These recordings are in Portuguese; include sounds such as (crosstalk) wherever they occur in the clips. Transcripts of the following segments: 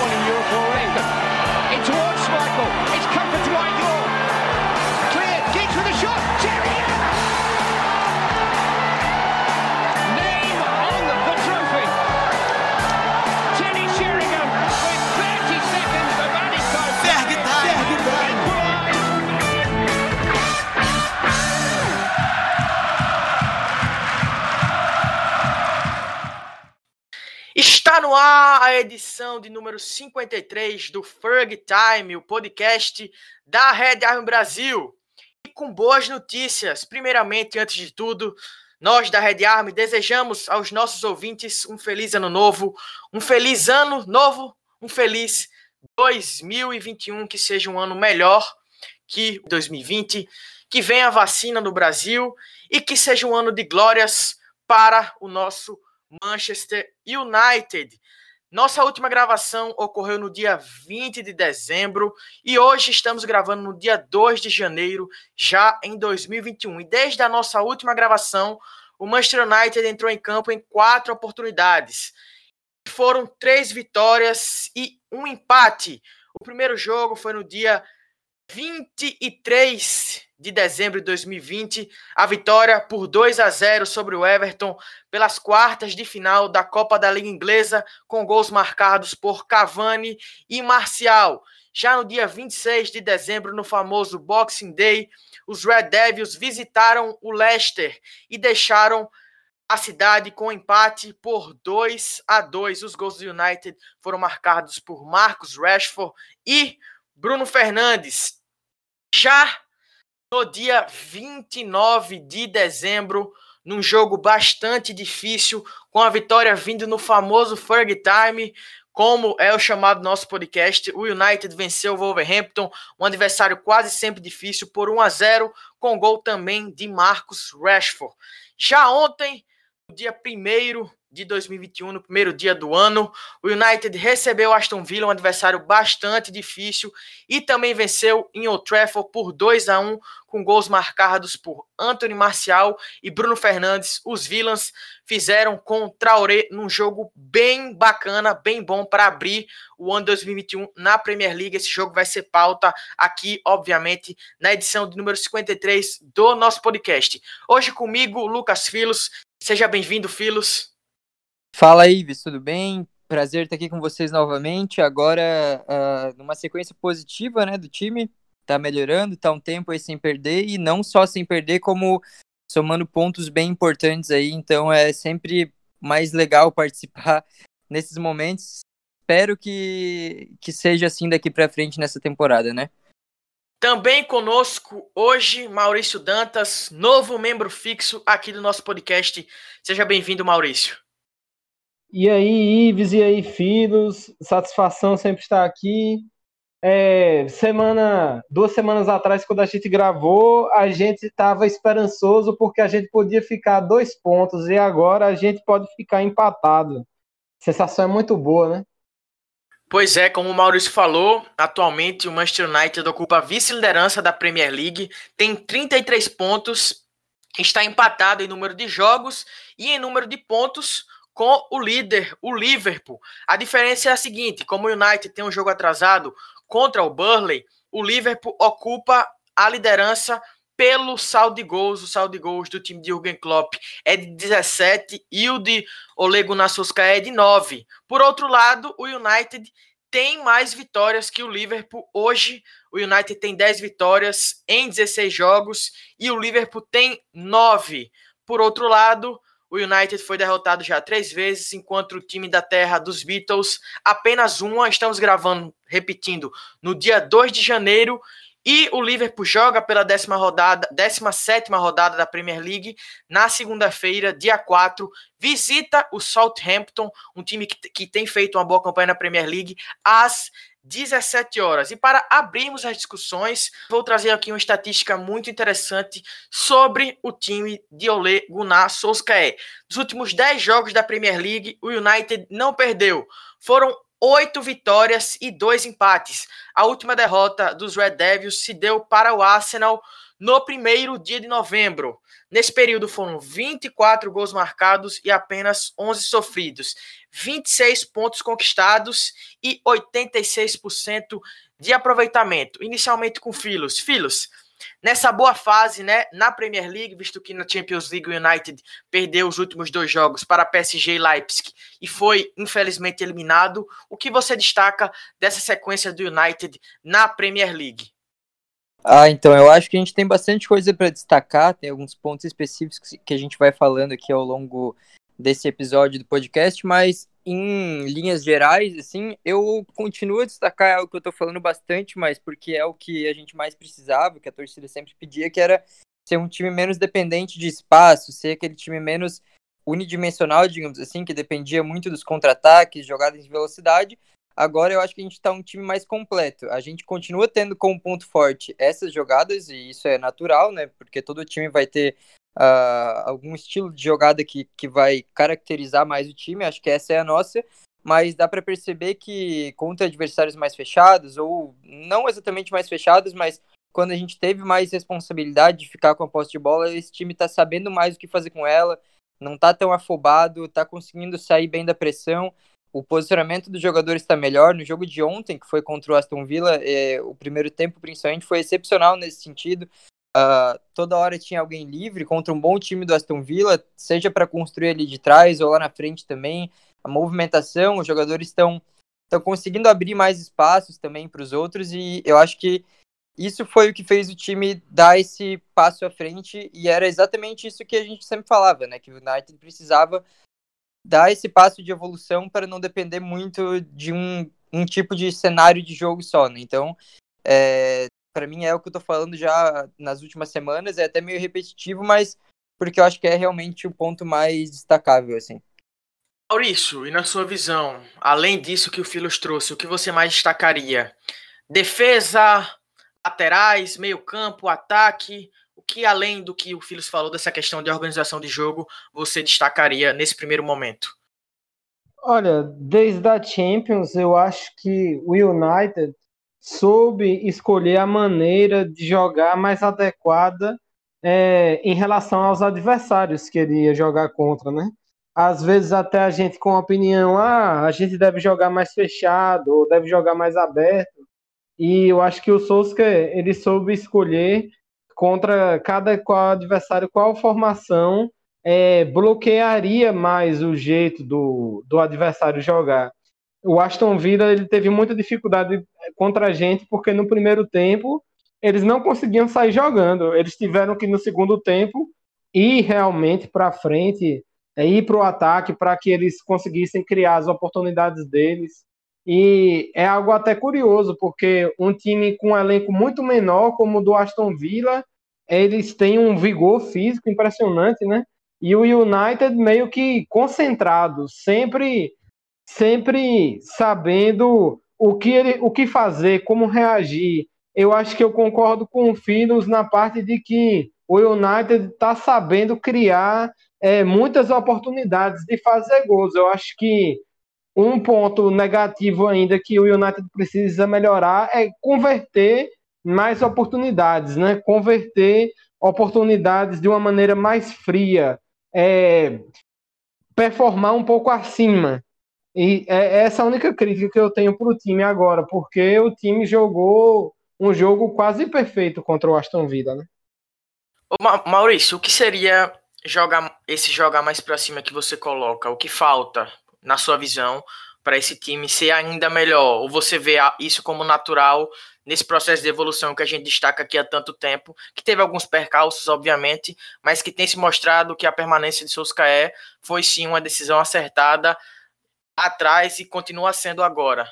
one in Europe Está no ar a edição de número 53 do Ferg Time, o podcast da Red Army Brasil. E com boas notícias. Primeiramente, antes de tudo, nós da Red Army desejamos aos nossos ouvintes um feliz ano novo, um feliz ano novo, um feliz 2021, que seja um ano melhor que 2020, que venha a vacina no Brasil e que seja um ano de glórias para o nosso Manchester United. Nossa última gravação ocorreu no dia 20 de dezembro e hoje estamos gravando no dia 2 de janeiro, já em 2021. E desde a nossa última gravação, o Manchester United entrou em campo em quatro oportunidades. Foram três vitórias e um empate. O primeiro jogo foi no dia 23 de dezembro de 2020, a vitória por 2 a 0 sobre o Everton pelas quartas de final da Copa da Liga Inglesa, com gols marcados por Cavani e Marcial. Já no dia 26 de dezembro, no famoso Boxing Day, os Red Devils visitaram o Leicester e deixaram a cidade com empate por 2 a 2. Os gols do United foram marcados por Marcos Rashford e Bruno Fernandes. Já no dia 29 de dezembro, num jogo bastante difícil, com a vitória vindo no famoso Ferg Time, como é o chamado nosso podcast, o United venceu o Wolverhampton, um adversário quase sempre difícil, por 1 a 0, com gol também de Marcos Rashford. Já ontem, dia 1 de 2021, no primeiro dia do ano. O United recebeu Aston Villa, um adversário bastante difícil, e também venceu em Old Trafford por 2 a 1 com gols marcados por Anthony Marcial e Bruno Fernandes. Os Villans fizeram com Traoré num jogo bem bacana, bem bom para abrir o ano 2021 na Premier League. Esse jogo vai ser pauta aqui, obviamente, na edição de número 53 do nosso podcast. Hoje comigo, Lucas Filos. Seja bem-vindo, Filos. Fala Ives, tudo bem? Prazer estar aqui com vocês novamente. Agora, uh, numa sequência positiva né, do time, tá melhorando, tá um tempo aí sem perder, e não só sem perder, como somando pontos bem importantes aí. Então é sempre mais legal (laughs) participar nesses momentos. Espero que, que seja assim daqui para frente nessa temporada, né? Também conosco hoje, Maurício Dantas, novo membro fixo aqui do nosso podcast. Seja bem-vindo, Maurício. E aí, Ives, e aí, filhos, satisfação sempre estar aqui. É, semana, duas semanas atrás, quando a gente gravou, a gente estava esperançoso porque a gente podia ficar dois pontos e agora a gente pode ficar empatado. A sensação é muito boa, né? Pois é, como o Maurício falou, atualmente o Manchester United ocupa a vice-liderança da Premier League, tem 33 pontos, está empatado em número de jogos e em número de pontos com o líder, o Liverpool. A diferença é a seguinte: como o United tem um jogo atrasado contra o Burnley, o Liverpool ocupa a liderança pelo saldo de gols. O saldo de gols do time de Jurgen Klopp é de 17 e o de Ole Gunnar Solskjaer é de 9. Por outro lado, o United tem mais vitórias que o Liverpool. Hoje, o United tem 10 vitórias em 16 jogos e o Liverpool tem 9. Por outro lado, o United foi derrotado já três vezes, enquanto o time da terra dos Beatles apenas uma. Estamos gravando, repetindo, no dia 2 de janeiro. E o Liverpool joga pela décima rodada, 17 rodada da Premier League na segunda-feira, dia 4. Visita o Southampton, um time que, que tem feito uma boa campanha na Premier League, às 17 horas. E para abrirmos as discussões, vou trazer aqui uma estatística muito interessante sobre o time de Ole Gunnar Solskjaer. Nos últimos 10 jogos da Premier League, o United não perdeu. Foram oito vitórias e dois empates. A última derrota dos Red Devils se deu para o Arsenal no primeiro dia de novembro. Nesse período foram 24 gols marcados e apenas 11 sofridos, 26 pontos conquistados e 86% de aproveitamento. Inicialmente com Filos. Filos, nessa boa fase, né, na Premier League, visto que na Champions League o United perdeu os últimos dois jogos para PSG e Leipzig e foi infelizmente eliminado, o que você destaca dessa sequência do United na Premier League? Ah, então eu acho que a gente tem bastante coisa para destacar, tem alguns pontos específicos que a gente vai falando aqui ao longo desse episódio do podcast, mas em linhas gerais, assim, eu continuo a destacar algo que eu tô falando bastante, mas porque é o que a gente mais precisava, que a torcida sempre pedia, que era ser um time menos dependente de espaço, ser aquele time menos unidimensional, digamos assim, que dependia muito dos contra-ataques, jogadas de velocidade. Agora eu acho que a gente está um time mais completo. A gente continua tendo como ponto forte essas jogadas, e isso é natural, né? Porque todo time vai ter uh, algum estilo de jogada que, que vai caracterizar mais o time, acho que essa é a nossa, mas dá para perceber que contra adversários mais fechados, ou não exatamente mais fechados, mas quando a gente teve mais responsabilidade de ficar com a posse de bola, esse time está sabendo mais o que fazer com ela, não está tão afobado, está conseguindo sair bem da pressão. O posicionamento dos jogadores está melhor. No jogo de ontem, que foi contra o Aston Villa, é, o primeiro tempo, principalmente, foi excepcional nesse sentido. Uh, toda hora tinha alguém livre contra um bom time do Aston Villa, seja para construir ali de trás ou lá na frente também. A movimentação, os jogadores estão estão conseguindo abrir mais espaços também para os outros e eu acho que isso foi o que fez o time dar esse passo à frente e era exatamente isso que a gente sempre falava, né? Que o United precisava dar esse passo de evolução para não depender muito de um, um tipo de cenário de jogo só, né? Então, é, para mim é o que eu tô falando já nas últimas semanas, é até meio repetitivo, mas porque eu acho que é realmente o ponto mais destacável, assim. Maurício, e na sua visão, além disso que o Filos trouxe, o que você mais destacaria? Defesa, laterais, meio campo, ataque, o que além do que o Filos falou dessa questão de organização de jogo, você destacaria nesse primeiro momento? Olha, desde a Champions, eu acho que o United soube escolher a maneira de jogar mais adequada é, em relação aos adversários que ele ia jogar contra, né? Às vezes até a gente com a opinião, ah, a gente deve jogar mais fechado ou deve jogar mais aberto. E eu acho que o Solskjaer, ele soube escolher contra cada qual adversário qual formação é, bloquearia mais o jeito do, do adversário jogar o Aston Villa ele teve muita dificuldade contra a gente, porque no primeiro tempo eles não conseguiam sair jogando. Eles tiveram que, no segundo tempo, ir realmente para frente, é, ir para o ataque, para que eles conseguissem criar as oportunidades deles. E é algo até curioso, porque um time com um elenco muito menor, como o do Aston Villa, eles têm um vigor físico impressionante, né? E o United meio que concentrado, sempre sempre sabendo o que, ele, o que fazer, como reagir. Eu acho que eu concordo com o Filos na parte de que o United está sabendo criar é, muitas oportunidades de fazer gols. Eu acho que um ponto negativo ainda que o United precisa melhorar é converter mais oportunidades, né? Converter oportunidades de uma maneira mais fria, é, performar um pouco acima. E é essa a única crítica que eu tenho para o time agora, porque o time jogou um jogo quase perfeito contra o Aston Villa, né? Ô, Maurício, o que seria jogar esse jogar mais para cima que você coloca? O que falta, na sua visão, para esse time ser ainda melhor? Ou você vê isso como natural nesse processo de evolução que a gente destaca aqui há tanto tempo, que teve alguns percalços, obviamente, mas que tem se mostrado que a permanência de Solskjaer foi sim uma decisão acertada atrás e continua sendo agora.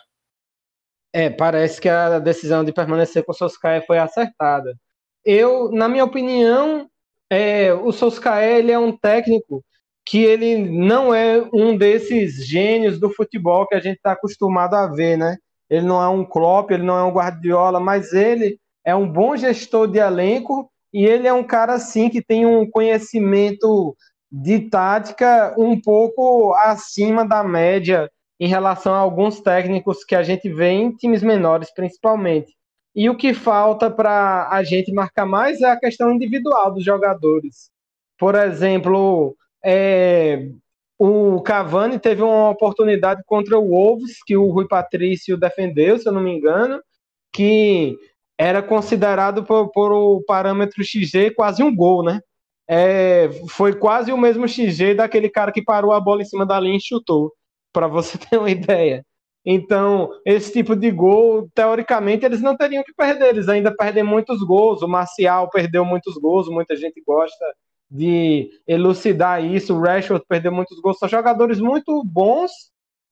É, parece que a decisão de permanecer com o Solskjaer foi acertada. Eu, na minha opinião, é, o Solskjaer ele é um técnico que ele não é um desses gênios do futebol que a gente está acostumado a ver, né? Ele não é um Klopp, ele não é um Guardiola, mas ele é um bom gestor de elenco e ele é um cara assim que tem um conhecimento de tática um pouco acima da média em relação a alguns técnicos que a gente vê em times menores, principalmente. E o que falta para a gente marcar mais é a questão individual dos jogadores. Por exemplo, é, o Cavani teve uma oportunidade contra o Wolves, que o Rui Patrício defendeu, se eu não me engano, que era considerado por, por o parâmetro XG quase um gol, né? É, foi quase o mesmo XG daquele cara que parou a bola em cima da linha e chutou, para você (laughs) ter uma ideia. Então, esse tipo de gol, teoricamente, eles não teriam que perder, eles ainda perdem muitos gols. O Marcial perdeu muitos gols, muita gente gosta de elucidar isso. O Rashford perdeu muitos gols. São jogadores muito bons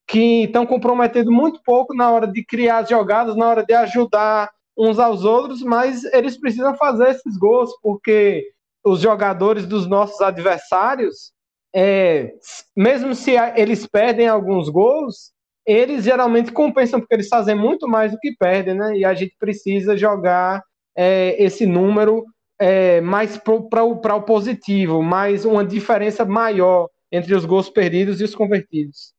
que estão comprometendo muito pouco na hora de criar as jogadas, na hora de ajudar uns aos outros, mas eles precisam fazer esses gols, porque os jogadores dos nossos adversários, é, mesmo se eles perdem alguns gols, eles geralmente compensam porque eles fazem muito mais do que perdem, né? E a gente precisa jogar é, esse número é, mais para o positivo, mais uma diferença maior entre os gols perdidos e os convertidos.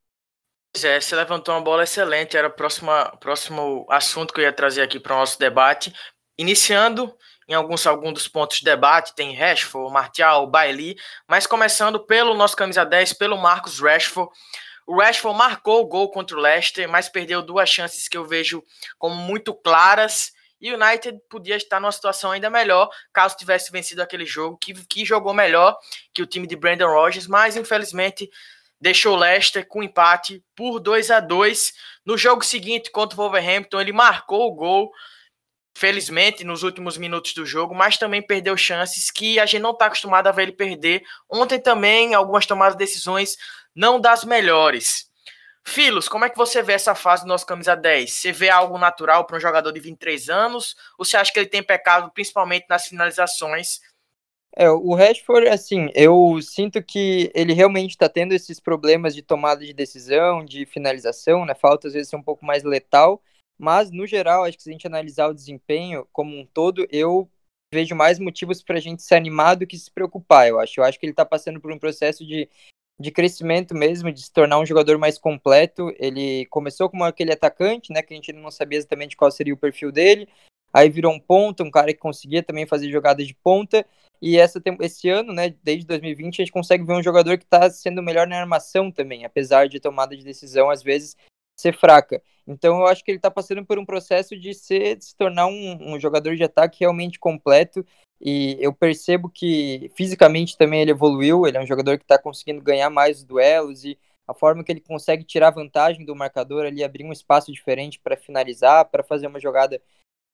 É, você levantou uma bola excelente, era o próximo, próximo assunto que eu ia trazer aqui para o nosso debate. Iniciando em alguns, alguns dos pontos de debate, tem Rashford, Martial, Bailey, mas começando pelo nosso camisa 10, pelo Marcos Rashford. O Rashford marcou o gol contra o Leicester, mas perdeu duas chances que eu vejo como muito claras. E o United podia estar numa situação ainda melhor caso tivesse vencido aquele jogo, que, que jogou melhor que o time de Brandon Rodgers, mas infelizmente deixou o Leicester com empate por 2 a 2 No jogo seguinte contra o Wolverhampton, ele marcou o gol, felizmente, nos últimos minutos do jogo, mas também perdeu chances que a gente não está acostumado a ver ele perder. Ontem também, algumas tomadas de decisões não das melhores. Filos, como é que você vê essa fase do nosso camisa 10? Você vê algo natural para um jogador de 23 anos? Ou você acha que ele tem pecado principalmente nas finalizações? É, o Rashford, assim, eu sinto que ele realmente está tendo esses problemas de tomada de decisão, de finalização, né? Falta às vezes ser um pouco mais letal, mas no geral, acho que se a gente analisar o desempenho como um todo, eu vejo mais motivos para a gente se animar do que se preocupar, eu acho. Eu acho que ele está passando por um processo de de crescimento mesmo, de se tornar um jogador mais completo. Ele começou como aquele atacante, né, que a gente não sabia exatamente qual seria o perfil dele. Aí virou um ponta, um cara que conseguia também fazer jogadas de ponta. E essa, esse ano, né, desde 2020, a gente consegue ver um jogador que está sendo melhor na armação também, apesar de tomada de decisão às vezes ser fraca. Então eu acho que ele está passando por um processo de, ser, de se tornar um, um jogador de ataque realmente completo e eu percebo que fisicamente também ele evoluiu, ele é um jogador que está conseguindo ganhar mais duelos e a forma que ele consegue tirar vantagem do marcador ali, abrir um espaço diferente para finalizar, para fazer uma jogada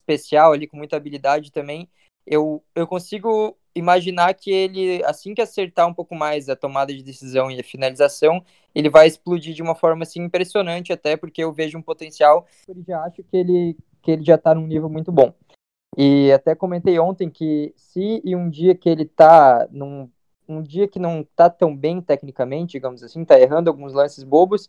especial ali com muita habilidade também. Eu, eu consigo imaginar que ele, assim que acertar um pouco mais a tomada de decisão e a finalização, ele vai explodir de uma forma assim impressionante, até porque eu vejo um potencial. Eu já acho que ele, que ele já está num nível muito bom. E até comentei ontem que se em um dia que ele tá num um dia que não tá tão bem tecnicamente, digamos assim, tá errando alguns lances bobos,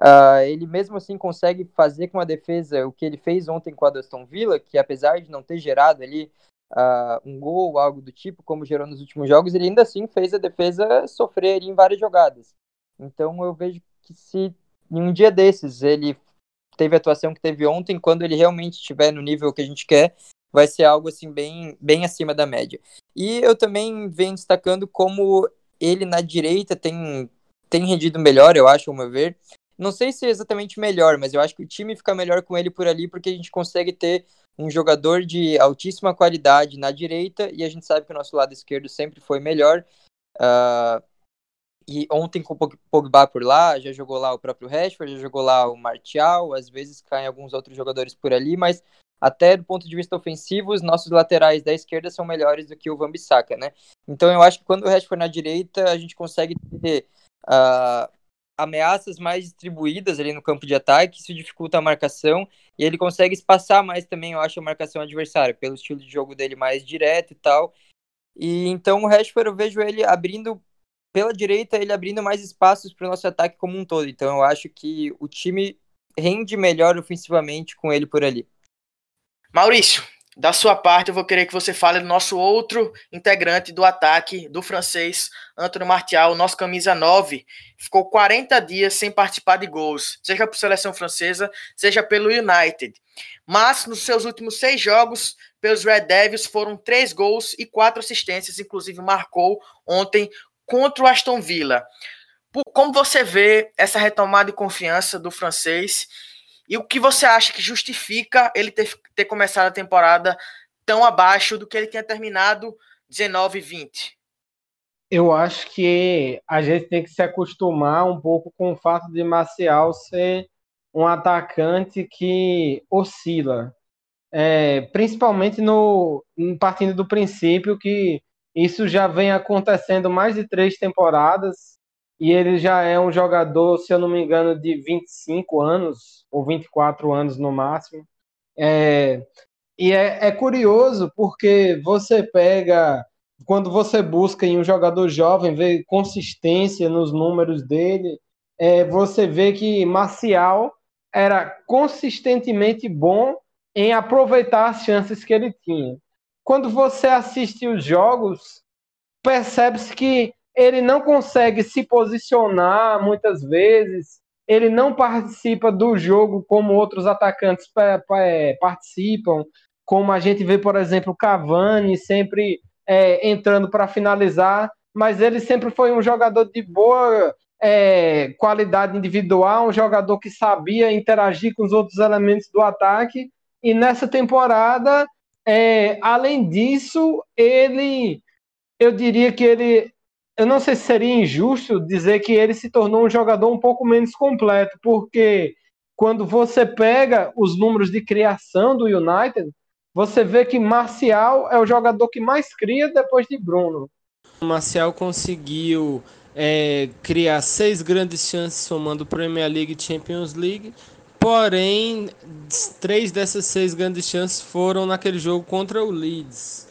uh, ele mesmo assim consegue fazer com a defesa o que ele fez ontem com a Aston Villa, que apesar de não ter gerado ali uh, um gol ou algo do tipo, como gerou nos últimos jogos, ele ainda assim fez a defesa sofrer em várias jogadas. Então eu vejo que se em um dia desses ele teve a atuação que teve ontem, quando ele realmente estiver no nível que a gente quer, vai ser algo assim bem, bem acima da média. E eu também venho destacando como ele na direita tem, tem rendido melhor, eu acho, ao meu ver. Não sei se é exatamente melhor, mas eu acho que o time fica melhor com ele por ali porque a gente consegue ter um jogador de altíssima qualidade na direita e a gente sabe que o nosso lado esquerdo sempre foi melhor. Uh, e ontem com o Pogba por lá, já jogou lá o próprio Rashford, já jogou lá o Martial, às vezes caem alguns outros jogadores por ali, mas até do ponto de vista ofensivo, os nossos laterais da esquerda são melhores do que o Van Bissaka, né? Então eu acho que quando o Rashford na direita, a gente consegue ter uh, ameaças mais distribuídas ali no campo de ataque, isso dificulta a marcação, e ele consegue espaçar mais também, eu acho, a marcação adversária, pelo estilo de jogo dele mais direto e tal. E então o Rashford eu vejo ele abrindo pela direita, ele abrindo mais espaços para o nosso ataque como um todo. Então eu acho que o time rende melhor ofensivamente com ele por ali. Maurício, Da sua parte, eu vou querer que você fale do nosso outro integrante do ataque, do francês, Antônio Martial, nosso camisa 9. Ficou 40 dias sem participar de gols, seja por seleção francesa, seja pelo United. Mas nos seus últimos seis jogos, pelos Red Devils, foram três gols e quatro assistências, inclusive marcou ontem contra o Aston Villa. Como você vê essa retomada de confiança do francês e o que você acha que justifica ele ter, ter começado a temporada tão abaixo do que ele tinha terminado 19 e 20? Eu acho que a gente tem que se acostumar um pouco com o fato de Marcial ser um atacante que oscila. É, principalmente no partindo do princípio que isso já vem acontecendo mais de três temporadas e ele já é um jogador, se eu não me engano, de 25 anos, ou 24 anos no máximo. É, e é, é curioso porque você pega, quando você busca em um jogador jovem, vê consistência nos números dele, é, você vê que Marcial era consistentemente bom em aproveitar as chances que ele tinha. Quando você assiste os jogos, percebe-se que ele não consegue se posicionar muitas vezes, ele não participa do jogo como outros atacantes é, participam, como a gente vê, por exemplo, o Cavani sempre é, entrando para finalizar, mas ele sempre foi um jogador de boa é, qualidade individual, um jogador que sabia interagir com os outros elementos do ataque, e nessa temporada, é, além disso, ele, eu diria que ele eu não sei se seria injusto dizer que ele se tornou um jogador um pouco menos completo, porque quando você pega os números de criação do United, você vê que Marcial é o jogador que mais cria depois de Bruno. O Marcial conseguiu é, criar seis grandes chances somando Premier League e Champions League, porém três dessas seis grandes chances foram naquele jogo contra o Leeds.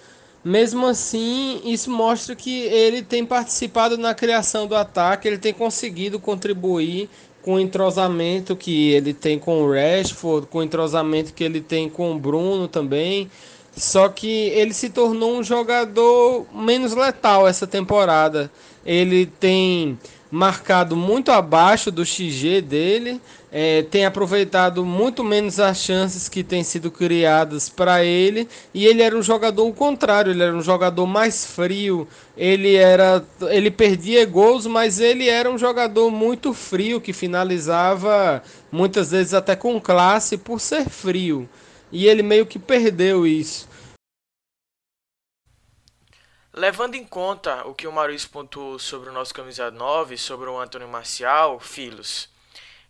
Mesmo assim, isso mostra que ele tem participado na criação do ataque, ele tem conseguido contribuir com o entrosamento que ele tem com o Rashford, com o entrosamento que ele tem com o Bruno também. Só que ele se tornou um jogador menos letal essa temporada. Ele tem marcado muito abaixo do XG dele, é, tem aproveitado muito menos as chances que têm sido criadas para ele e ele era um jogador o contrário, ele era um jogador mais frio, ele era ele perdia gols, mas ele era um jogador muito frio que finalizava muitas vezes até com classe por ser frio. E ele meio que perdeu isso. Levando em conta o que o Maurício pontuou sobre o nosso camisa 9, sobre o Antônio Marcial, Filos,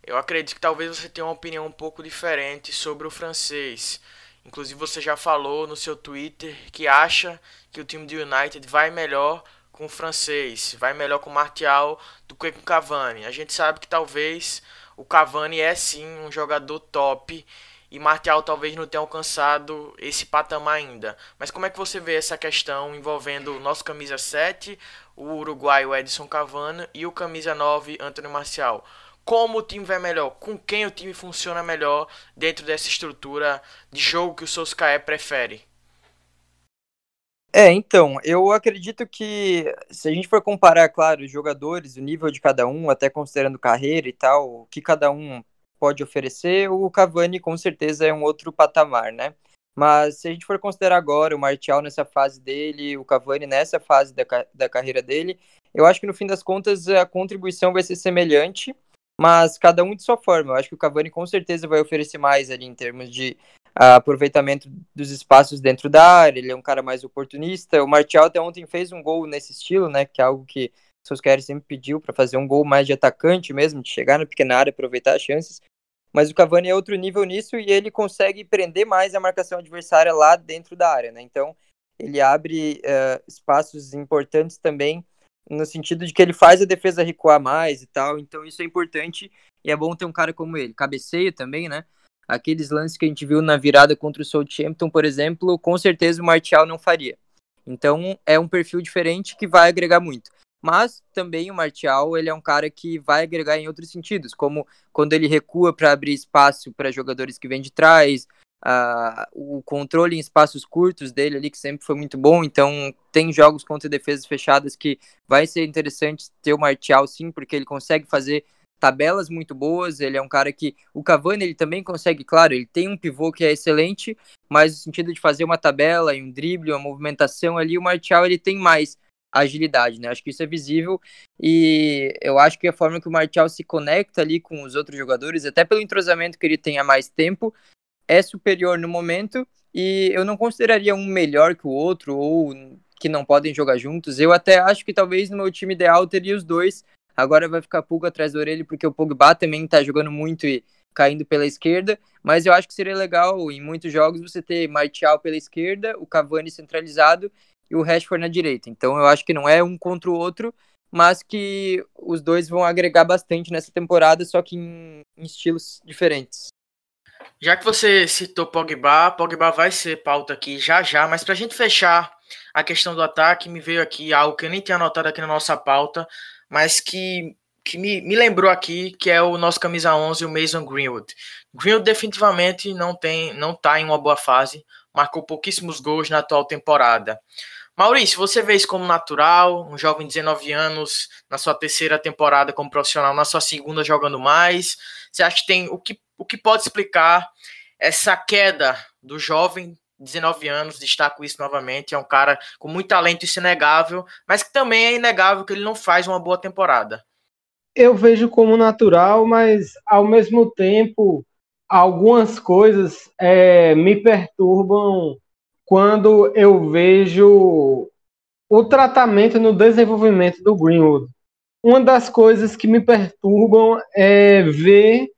eu acredito que talvez você tenha uma opinião um pouco diferente sobre o francês. Inclusive você já falou no seu Twitter que acha que o time do United vai melhor com o francês, vai melhor com o Martial do que com o Cavani. A gente sabe que talvez o Cavani é sim um jogador top e Martial talvez não tenha alcançado esse patamar ainda. Mas como é que você vê essa questão envolvendo o nosso camisa 7, o uruguaio Edson Cavani e o camisa 9, Antônio Marcial? Como o time vai melhor? Com quem o time funciona melhor dentro dessa estrutura de jogo que o Solskjaer prefere? É, então, eu acredito que se a gente for comparar, claro, os jogadores, o nível de cada um, até considerando carreira e tal, o que cada um pode oferecer, o Cavani com certeza é um outro patamar, né? Mas se a gente for considerar agora o Martial nessa fase dele, o Cavani nessa fase da, da carreira dele, eu acho que no fim das contas a contribuição vai ser semelhante, mas cada um de sua forma. Eu acho que o Cavani com certeza vai oferecer mais ali em termos de uh, aproveitamento dos espaços dentro da área, ele é um cara mais oportunista. O Martial até ontem fez um gol nesse estilo, né, que é algo que Solskjaer sempre pediu para fazer um gol mais de atacante mesmo, de chegar na pequena área, aproveitar as chances. Mas o Cavani é outro nível nisso e ele consegue prender mais a marcação adversária lá dentro da área, né? Então ele abre uh, espaços importantes também no sentido de que ele faz a defesa recuar mais e tal. Então isso é importante e é bom ter um cara como ele. Cabeceio também, né? Aqueles lances que a gente viu na virada contra o Southampton, por exemplo, com certeza o Martial não faria. Então é um perfil diferente que vai agregar muito. Mas também o Martial, ele é um cara que vai agregar em outros sentidos, como quando ele recua para abrir espaço para jogadores que vêm de trás, o controle em espaços curtos dele ali, que sempre foi muito bom. Então, tem jogos contra defesas fechadas que vai ser interessante ter o Martial, sim, porque ele consegue fazer tabelas muito boas. Ele é um cara que. O Cavani, ele também consegue, claro, ele tem um pivô que é excelente, mas no sentido de fazer uma tabela e um drible, uma movimentação ali, o Martial ele tem mais agilidade, né? Acho que isso é visível e eu acho que a forma que o Martial se conecta ali com os outros jogadores, até pelo entrosamento que ele tem há mais tempo, é superior no momento e eu não consideraria um melhor que o outro ou que não podem jogar juntos. Eu até acho que talvez no meu time ideal teria os dois. Agora vai ficar pulga atrás da orelha porque o Pogba também tá jogando muito e caindo pela esquerda, mas eu acho que seria legal em muitos jogos você ter Martial pela esquerda, o Cavani centralizado e o Rashford na direita. Então eu acho que não é um contra o outro, mas que os dois vão agregar bastante nessa temporada, só que em, em estilos diferentes. Já que você citou Pogba, Pogba vai ser pauta aqui já já, mas para a gente fechar a questão do ataque, me veio aqui algo que eu nem tinha anotado aqui na nossa pauta, mas que, que me, me lembrou aqui, que é o nosso camisa 11, o Mason Greenwood. Greenwood definitivamente não tem, não tá em uma boa fase, marcou pouquíssimos gols na atual temporada. Maurício, você vê isso como natural? Um jovem de 19 anos, na sua terceira temporada como profissional, na sua segunda jogando mais. Você acha que tem o que, o que pode explicar essa queda do jovem 19 anos, destaco isso novamente, é um cara com muito talento, isso é inegável, mas que também é inegável que ele não faz uma boa temporada. Eu vejo como natural, mas ao mesmo tempo algumas coisas é, me perturbam quando eu vejo o tratamento no desenvolvimento do Greenwood. Uma das coisas que me perturbam é ver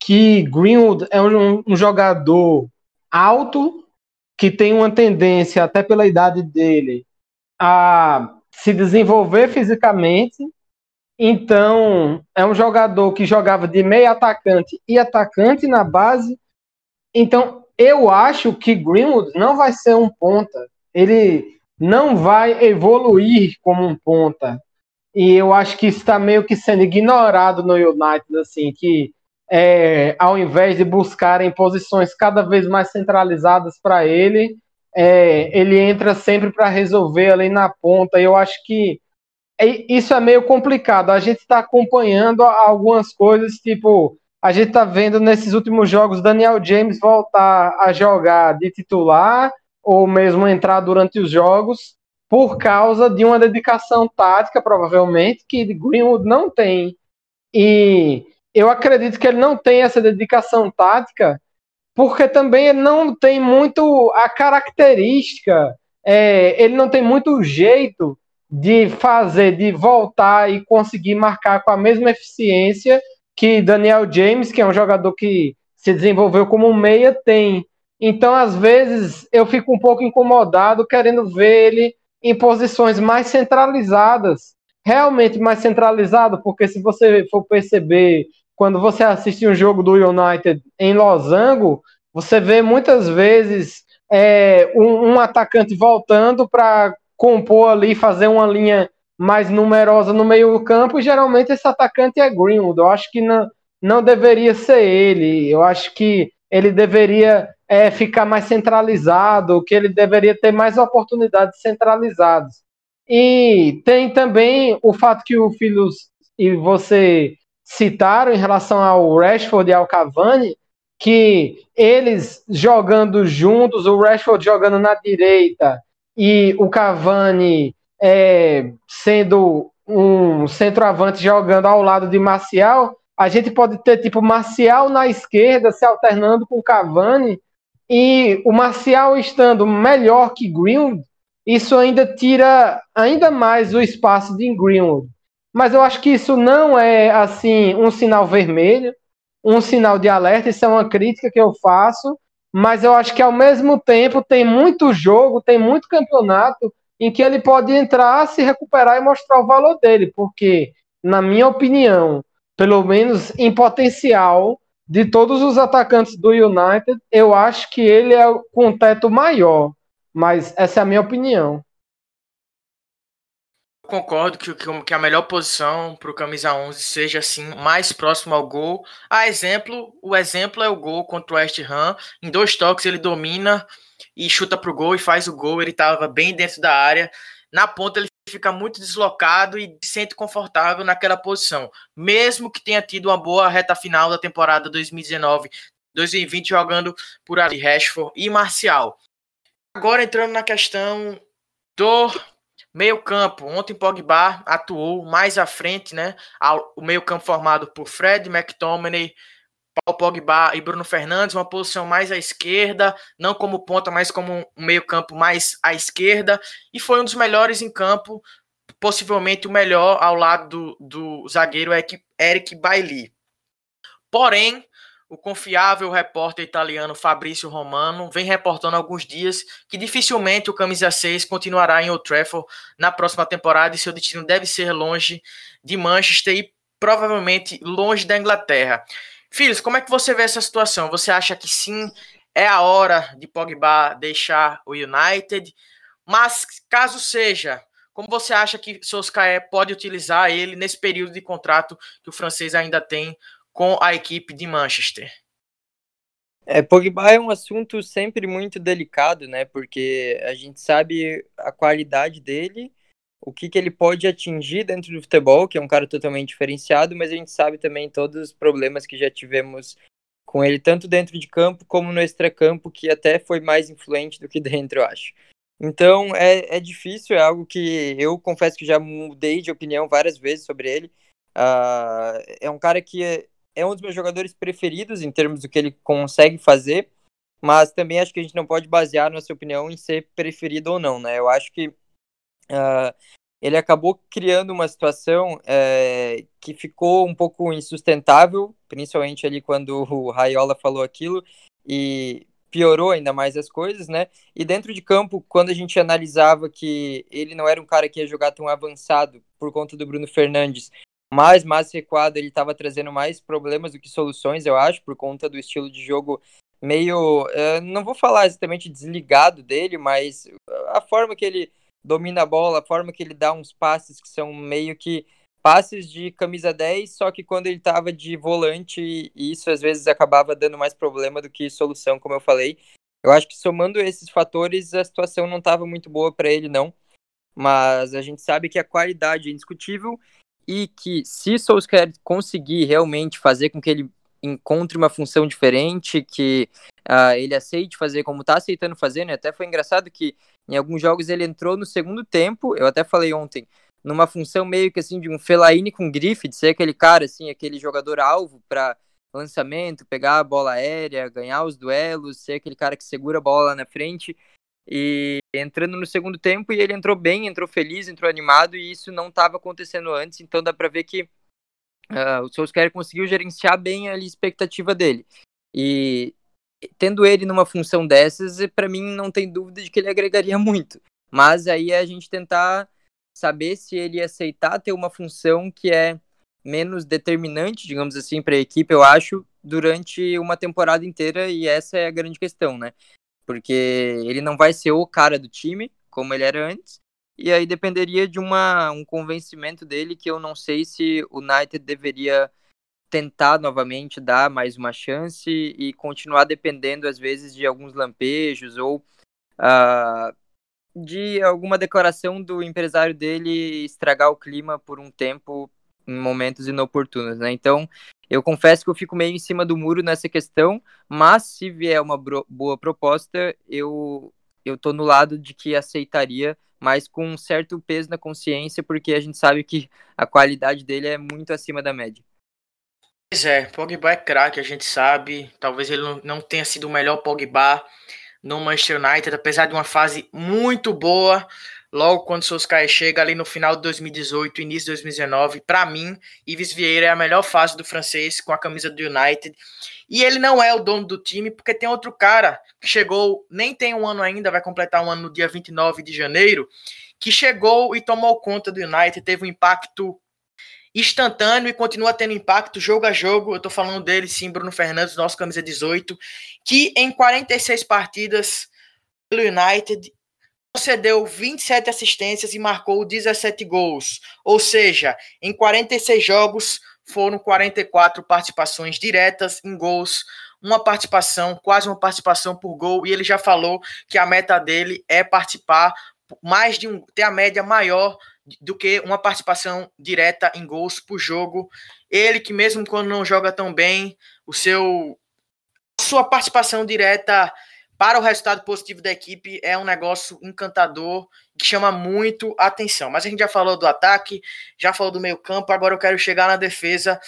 que Greenwood é um, um jogador alto, que tem uma tendência, até pela idade dele, a se desenvolver fisicamente. Então, é um jogador que jogava de meio atacante e atacante na base. Então, eu acho que Greenwood não vai ser um ponta. Ele não vai evoluir como um ponta. E eu acho que está meio que sendo ignorado no United, assim, que é, ao invés de buscarem posições cada vez mais centralizadas para ele, é, ele entra sempre para resolver ali na ponta. E eu acho que é, isso é meio complicado. A gente está acompanhando algumas coisas, tipo, a gente está vendo nesses últimos jogos Daniel James voltar a jogar de titular ou mesmo entrar durante os jogos por causa de uma dedicação tática, provavelmente, que Greenwood não tem. E eu acredito que ele não tem essa dedicação tática porque também ele não tem muito a característica, é, ele não tem muito jeito de fazer, de voltar e conseguir marcar com a mesma eficiência que Daniel James, que é um jogador que se desenvolveu como meia, tem. Então, às vezes, eu fico um pouco incomodado querendo ver ele em posições mais centralizadas, realmente mais centralizado, porque se você for perceber, quando você assiste um jogo do United em losango, você vê muitas vezes é, um, um atacante voltando para compor ali, fazer uma linha mais numerosa no meio do campo, e geralmente esse atacante é Greenwood. Eu acho que não, não deveria ser ele. Eu acho que ele deveria é, ficar mais centralizado, que ele deveria ter mais oportunidades centralizadas. E tem também o fato que o Filhos e você citaram em relação ao Rashford e ao Cavani, que eles jogando juntos, o Rashford jogando na direita e o Cavani é, sendo um centroavante jogando ao lado de Marcial, a gente pode ter tipo Marcial na esquerda se alternando com Cavani e o Marcial estando melhor que Greenwood, isso ainda tira ainda mais o espaço de Greenwood. Mas eu acho que isso não é assim um sinal vermelho, um sinal de alerta, isso é uma crítica que eu faço, mas eu acho que ao mesmo tempo tem muito jogo, tem muito campeonato em que ele pode entrar, se recuperar e mostrar o valor dele, porque, na minha opinião, pelo menos em potencial, de todos os atacantes do United, eu acho que ele é com um teto maior. Mas essa é a minha opinião. concordo que, que a melhor posição para o camisa 11 seja assim mais próximo ao gol. A exemplo, o exemplo é o gol contra o West Ham. Em dois toques ele domina e chuta para o gol e faz o gol. Ele estava bem dentro da área. Na ponta ele fica muito deslocado e se sente confortável naquela posição, mesmo que tenha tido uma boa reta final da temporada 2019 2020 jogando por ali Rashford e Marcial. Agora entrando na questão do meio-campo. Ontem Pogba atuou mais à frente, né? O meio-campo formado por Fred, McTominay, Paulo Pogba e Bruno Fernandes, uma posição mais à esquerda, não como ponta, mas como um meio-campo mais à esquerda, e foi um dos melhores em campo, possivelmente o melhor ao lado do, do zagueiro Eric Bailly. Porém, o confiável repórter italiano Fabrício Romano vem reportando há alguns dias que dificilmente o camisa 6 continuará em Old Trafford na próxima temporada e seu destino deve ser longe de Manchester e provavelmente longe da Inglaterra. Filhos, como é que você vê essa situação? Você acha que sim, é a hora de Pogba deixar o United? Mas caso seja, como você acha que Solskjaer pode utilizar ele nesse período de contrato que o francês ainda tem com a equipe de Manchester? É, Pogba é um assunto sempre muito delicado, né? Porque a gente sabe a qualidade dele, o que, que ele pode atingir dentro do futebol, que é um cara totalmente diferenciado, mas a gente sabe também todos os problemas que já tivemos com ele, tanto dentro de campo como no extracampo, que até foi mais influente do que (laughs) dentro, eu acho. Então é, é difícil, é algo que eu confesso que já mudei de opinião várias vezes sobre ele. Uh, é um cara que é um dos meus jogadores preferidos em termos do que ele consegue fazer, mas também acho que a gente não pode basear nossa opinião em ser preferido ou não, né? Eu acho que uh, ele acabou criando uma situação uh, que ficou um pouco insustentável, principalmente ali quando o Raiola falou aquilo, e piorou ainda mais as coisas, né? E dentro de campo, quando a gente analisava que ele não era um cara que ia jogar tão avançado por conta do Bruno Fernandes, mais mais recuado, ele estava trazendo mais problemas do que soluções, eu acho, por conta do estilo de jogo meio, uh, não vou falar exatamente desligado dele, mas a forma que ele domina a bola, a forma que ele dá uns passes que são meio que passes de camisa 10, só que quando ele estava de volante, isso às vezes acabava dando mais problema do que solução, como eu falei. Eu acho que somando esses fatores, a situação não estava muito boa para ele, não. Mas a gente sabe que a qualidade é indiscutível e que se Solskjaer conseguir realmente fazer com que ele encontre uma função diferente, que uh, ele aceite fazer como está aceitando fazer, né? Até foi engraçado que em alguns jogos ele entrou no segundo tempo, eu até falei ontem, numa função meio que assim de um Fellaini com grife, de ser aquele cara assim, aquele jogador alvo para lançamento, pegar a bola aérea, ganhar os duelos, ser aquele cara que segura a bola na frente. E entrando no segundo tempo, e ele entrou bem, entrou feliz, entrou animado, e isso não estava acontecendo antes, então dá para ver que uh, o Solskjaer conseguiu gerenciar bem a expectativa dele. E tendo ele numa função dessas, para mim não tem dúvida de que ele agregaria muito. Mas aí é a gente tentar saber se ele aceitar ter uma função que é menos determinante, digamos assim, para a equipe, eu acho, durante uma temporada inteira, e essa é a grande questão, né? porque ele não vai ser o cara do time, como ele era antes, e aí dependeria de uma, um convencimento dele que eu não sei se o United deveria tentar novamente dar mais uma chance e continuar dependendo às vezes de alguns lampejos ou uh, de alguma declaração do empresário dele estragar o clima por um tempo em momentos inoportunos, né? Então, eu confesso que eu fico meio em cima do muro nessa questão, mas se vier uma boa proposta, eu eu tô no lado de que aceitaria, mas com um certo peso na consciência, porque a gente sabe que a qualidade dele é muito acima da média. Pois é, Pogba é craque, a gente sabe. Talvez ele não tenha sido o melhor Pogba no Manchester United, apesar de uma fase muito boa logo quando o Solskjaer chega ali no final de 2018, início de 2019, para mim, Ives Vieira é a melhor fase do francês com a camisa do United. E ele não é o dono do time, porque tem outro cara que chegou, nem tem um ano ainda, vai completar um ano no dia 29 de janeiro, que chegou e tomou conta do United, teve um impacto instantâneo e continua tendo impacto jogo a jogo. Eu tô falando dele, sim, Bruno Fernandes, nosso camisa 18, que em 46 partidas pelo United cedeu 27 assistências e marcou 17 gols. Ou seja, em 46 jogos foram 44 participações diretas em gols, uma participação, quase uma participação por gol, e ele já falou que a meta dele é participar mais de um, ter a média maior do que uma participação direta em gols por jogo. Ele que mesmo quando não joga tão bem, o seu sua participação direta para o resultado positivo da equipe é um negócio encantador que chama muito atenção. Mas a gente já falou do ataque, já falou do meio-campo, agora eu quero chegar na defesa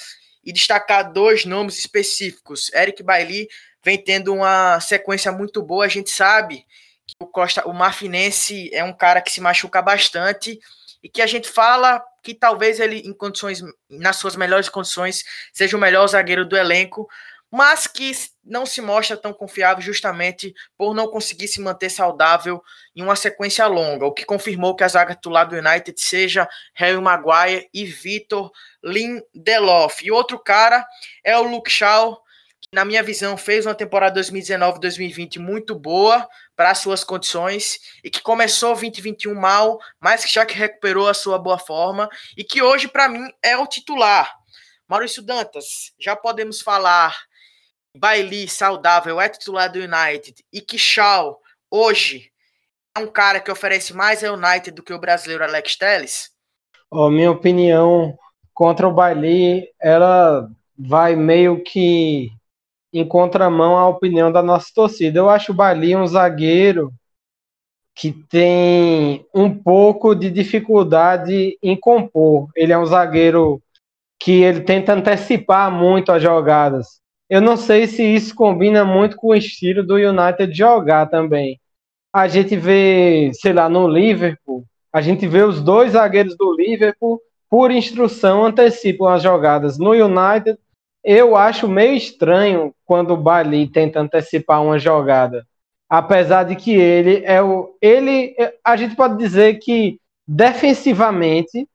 e destacar dois nomes específicos. Eric Bailly vem tendo uma sequência muito boa, a gente sabe que o Costa, o Marfinense é um cara que se machuca bastante e que a gente fala que talvez ele em condições nas suas melhores condições seja o melhor zagueiro do elenco, mas que não se mostra tão confiável justamente por não conseguir se manter saudável em uma sequência longa, o que confirmou que a zaga titular do United seja Harry Maguire e Vitor Lindelof. E outro cara é o Luke Shaw, que na minha visão fez uma temporada 2019-2020 muito boa para suas condições e que começou 2021 mal, mas que já que recuperou a sua boa forma e que hoje para mim é o titular. Maurício Dantas, já podemos falar Bailey, saudável, é titular do United, e que Shaw, hoje, é um cara que oferece mais ao United do que o brasileiro Alex Telles? Oh, minha opinião contra o Bailey, ela vai meio que em contramão à opinião da nossa torcida. Eu acho o Bailey um zagueiro que tem um pouco de dificuldade em compor. Ele é um zagueiro que ele tenta antecipar muito as jogadas. Eu não sei se isso combina muito com o estilo do United jogar também. A gente vê, sei lá, no Liverpool, a gente vê os dois zagueiros do Liverpool, por instrução, antecipam as jogadas. No United, eu acho meio estranho quando o Bali tenta antecipar uma jogada. Apesar de que ele é o. Ele. A gente pode dizer que defensivamente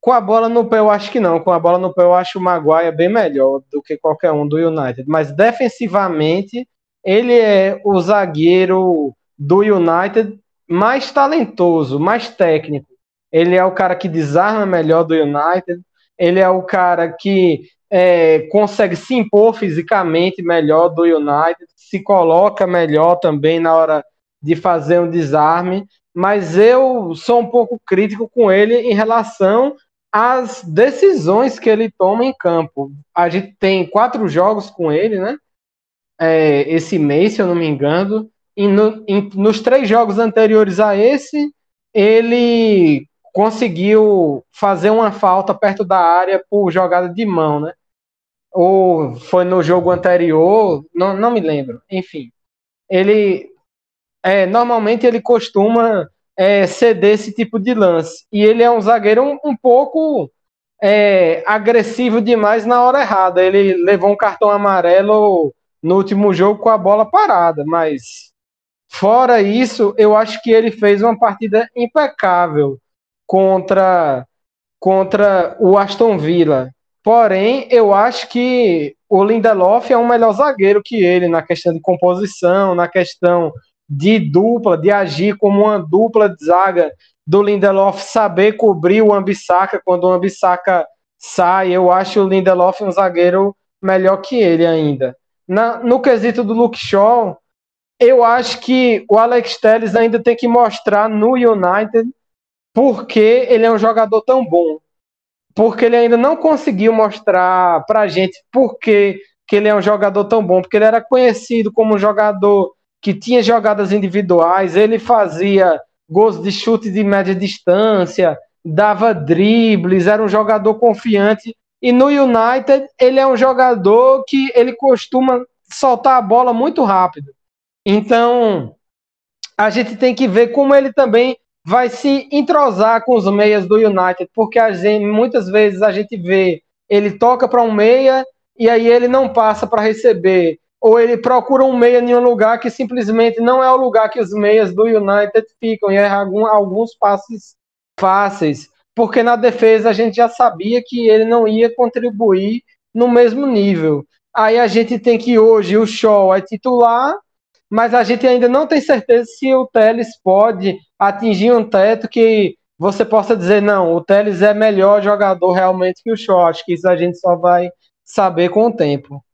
com a bola no pé, eu acho que não. Com a bola no pé, eu acho o Maguire bem melhor do que qualquer um do United. Mas defensivamente, ele é o zagueiro do United mais talentoso, mais técnico. Ele é o cara que desarma melhor do United. Ele é o cara que é, consegue se impor fisicamente melhor do United, se coloca melhor também na hora de fazer um desarme. Mas eu sou um pouco crítico com ele em relação as decisões que ele toma em campo. A gente tem quatro jogos com ele, né? É, esse mês, se eu não me engano. E no, em, nos três jogos anteriores a esse, ele conseguiu fazer uma falta perto da área por jogada de mão, né? Ou foi no jogo anterior, não, não me lembro. Enfim, ele é, normalmente ele costuma é, ceder esse tipo de lance. E ele é um zagueiro um, um pouco é, agressivo demais na hora errada. Ele levou um cartão amarelo no último jogo com a bola parada, mas fora isso, eu acho que ele fez uma partida impecável contra contra o Aston Villa. Porém, eu acho que o Lindelof é um melhor zagueiro que ele na questão de composição, na questão de dupla, de agir como uma dupla de zaga do Lindelof, saber cobrir o Ambissaca quando o Ambissaca sai. Eu acho o Lindelof um zagueiro melhor que ele ainda. Na, no quesito do Luke Shaw, eu acho que o Alex Telles ainda tem que mostrar no United porque ele é um jogador tão bom. Porque ele ainda não conseguiu mostrar pra gente por que ele é um jogador tão bom. Porque ele era conhecido como um jogador que tinha jogadas individuais, ele fazia gols de chute de média distância, dava dribles, era um jogador confiante. E no United, ele é um jogador que ele costuma soltar a bola muito rápido. Então, a gente tem que ver como ele também vai se entrosar com os meias do United, porque gente, muitas vezes a gente vê ele toca para um meia e aí ele não passa para receber ou ele procura um meia em um lugar que simplesmente não é o lugar que os meias do United ficam, e erra algum, alguns passes fáceis, porque na defesa a gente já sabia que ele não ia contribuir no mesmo nível. Aí a gente tem que hoje o Shaw é titular mas a gente ainda não tem certeza se o Teles pode atingir um teto que você possa dizer, não, o Teles é melhor jogador realmente que o Shaw. Acho que isso a gente só vai saber com o tempo.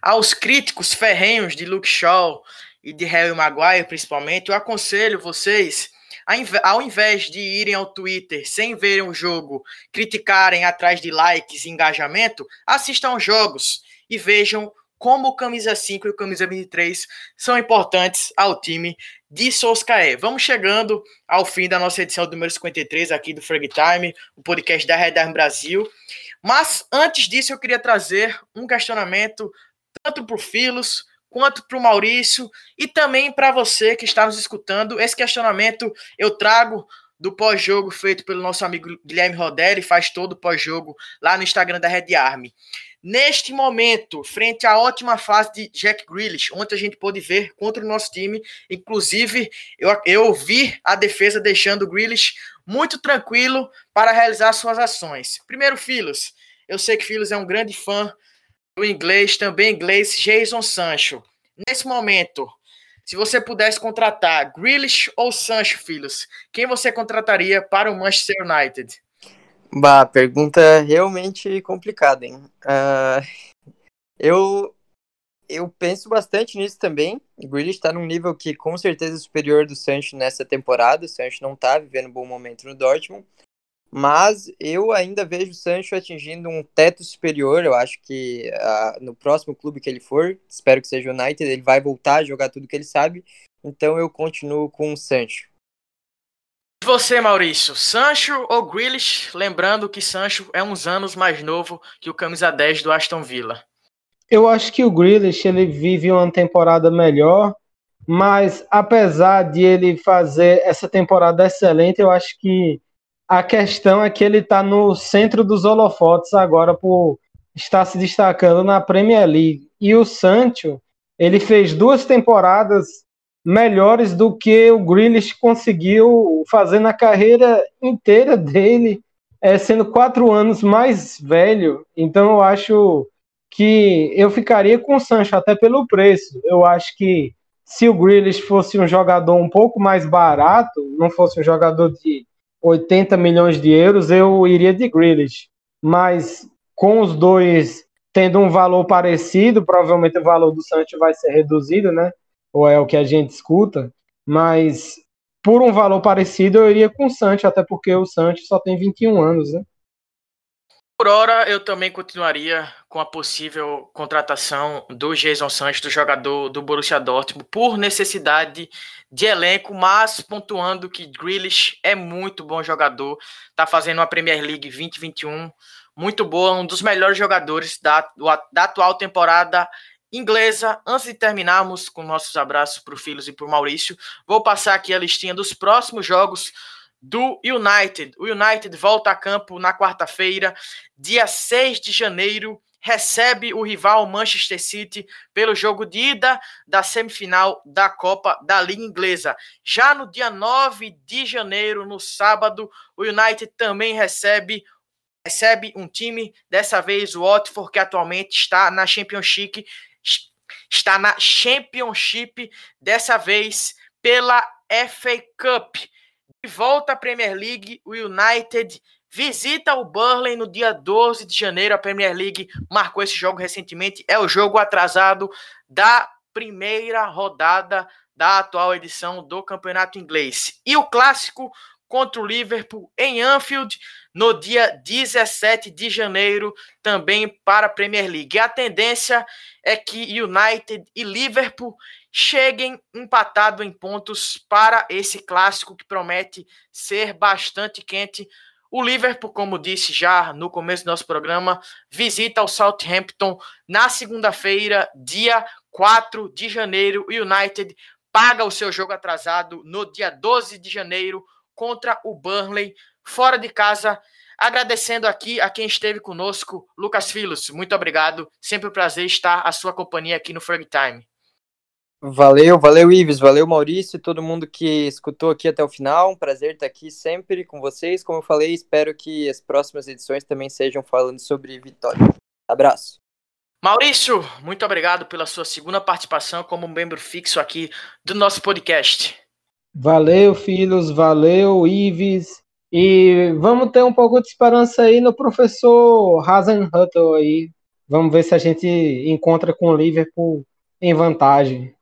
Aos críticos ferrenhos de Luke Shaw e de Harry Maguire, principalmente, eu aconselho vocês, ao invés de irem ao Twitter sem verem o jogo, criticarem atrás de likes e engajamento, assistam aos jogos e vejam como o camisa 5 e o camisa 23 são importantes ao time de Soscaé. Vamos chegando ao fim da nossa edição número 53 aqui do Frag Time, o podcast da Red Arm Brasil. Mas antes disso, eu queria trazer um questionamento tanto para o Filos quanto para o Maurício e também para você que está nos escutando. Esse questionamento eu trago do pós-jogo feito pelo nosso amigo Guilherme Rodelli, faz todo o pós-jogo lá no Instagram da Red Army. Neste momento, frente à ótima fase de Jack Grealish, ontem a gente pôde ver contra o nosso time, inclusive eu, eu vi a defesa deixando o Grealish muito tranquilo para realizar suas ações. Primeiro, Filos. Eu sei que Filos é um grande fã do inglês, também inglês, Jason Sancho. Nesse momento, se você pudesse contratar Grealish ou Sancho, Filos, quem você contrataria para o Manchester United? Bah, pergunta realmente complicada, hein? Uh, eu, eu penso bastante nisso também. O Grealish está num nível que com certeza é superior do Sancho nessa temporada. O Sancho não está vivendo um bom momento no Dortmund. Mas eu ainda vejo o Sancho atingindo um teto superior. Eu acho que uh, no próximo clube que ele for, espero que seja o United, ele vai voltar a jogar tudo que ele sabe. Então eu continuo com o Sancho você, Maurício, Sancho ou Grealish? Lembrando que Sancho é uns anos mais novo que o camisa 10 do Aston Villa. Eu acho que o Grealish ele vive uma temporada melhor, mas apesar de ele fazer essa temporada excelente, eu acho que a questão é que ele está no centro dos holofotes agora por estar se destacando na Premier League. E o Sancho, ele fez duas temporadas melhores do que o Grealish conseguiu fazer na carreira inteira dele, é, sendo quatro anos mais velho. Então eu acho que eu ficaria com o Sancho até pelo preço. Eu acho que se o Grealish fosse um jogador um pouco mais barato, não fosse um jogador de 80 milhões de euros, eu iria de Grealish. Mas com os dois tendo um valor parecido, provavelmente o valor do Sancho vai ser reduzido, né? Ou é o que a gente escuta, mas por um valor parecido eu iria com o Santos, até porque o Santos só tem 21 anos, né? Por hora, eu também continuaria com a possível contratação do Jason Santos, do jogador do Borussia Dortmund, por necessidade de elenco, mas pontuando que Grealish é muito bom jogador, está fazendo uma Premier League 2021 muito boa, um dos melhores jogadores da, da atual temporada inglesa. Antes de terminarmos com nossos abraços para o Filhos e para o Maurício, vou passar aqui a listinha dos próximos jogos do United. O United volta a campo na quarta-feira, dia 6 de janeiro, recebe o rival Manchester City pelo jogo de ida da semifinal da Copa da Liga Inglesa. Já no dia 9 de janeiro, no sábado, o United também recebe recebe um time, dessa vez o Watford, que atualmente está na Championship está na Championship, dessa vez pela FA Cup. De volta à Premier League, o United visita o Burnley no dia 12 de janeiro. A Premier League marcou esse jogo recentemente. É o jogo atrasado da primeira rodada da atual edição do Campeonato Inglês. E o clássico contra o Liverpool em Anfield no dia 17 de janeiro, também para a Premier League. A tendência é que United e Liverpool cheguem empatados em pontos para esse clássico que promete ser bastante quente. O Liverpool, como disse já no começo do nosso programa, visita o Southampton na segunda-feira, dia 4 de janeiro. O United paga o seu jogo atrasado no dia 12 de janeiro contra o Burnley fora de casa. Agradecendo aqui a quem esteve conosco, Lucas Filos, muito obrigado. Sempre um prazer estar à sua companhia aqui no Frag Time. Valeu, valeu Ives, valeu Maurício, todo mundo que escutou aqui até o final. Um prazer estar aqui sempre com vocês. Como eu falei, espero que as próximas edições também sejam falando sobre vitória. Abraço. Maurício, muito obrigado pela sua segunda participação como membro fixo aqui do nosso podcast. Valeu, filhos, valeu, Ives. E vamos ter um pouco de esperança aí no professor Hasenhuttl aí. Vamos ver se a gente encontra com o Liverpool em vantagem.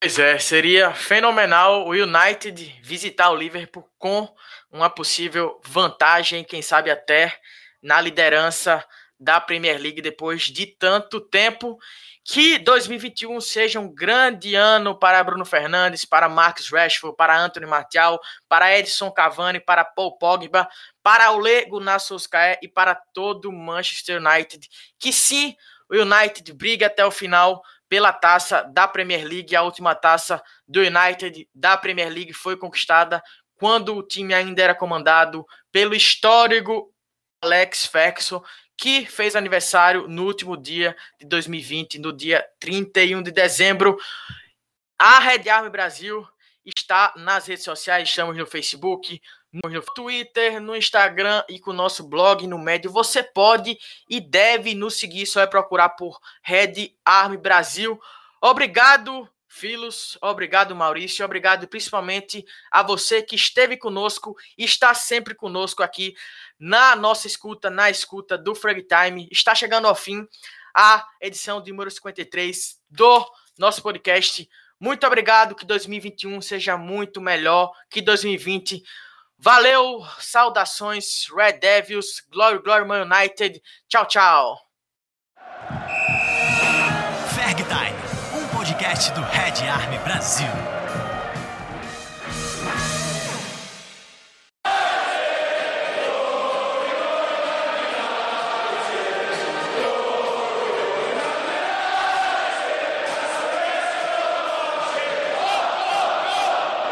Pois é, seria fenomenal o United visitar o Liverpool com uma possível vantagem, quem sabe até na liderança da Premier League depois de tanto tempo. Que 2021 seja um grande ano para Bruno Fernandes, para Marcus Rashford, para Anthony Martial, para Edson Cavani, para Paul Pogba, para o Lego Solskjaer e para todo o Manchester United. Que sim, o United briga até o final pela taça da Premier League. A última taça do United da Premier League foi conquistada quando o time ainda era comandado pelo histórico Alex Ferguson, que fez aniversário no último dia de 2020, no dia 31 de dezembro. A Red Army Brasil está nas redes sociais, estamos no Facebook, no Twitter, no Instagram e com o nosso blog no Médio. Você pode e deve nos seguir, só é procurar por Red Army Brasil. Obrigado, Filos, obrigado, Maurício, obrigado principalmente a você que esteve conosco e está sempre conosco aqui na nossa escuta, na escuta do Frag Time. Está chegando ao fim a edição de número 53 do nosso podcast. Muito obrigado, que 2021 seja muito melhor que 2020. Valeu, saudações, Red Devils, Glory, Glory, Man United. Tchau, tchau. Ferg Time, um podcast do Red Army Brasil.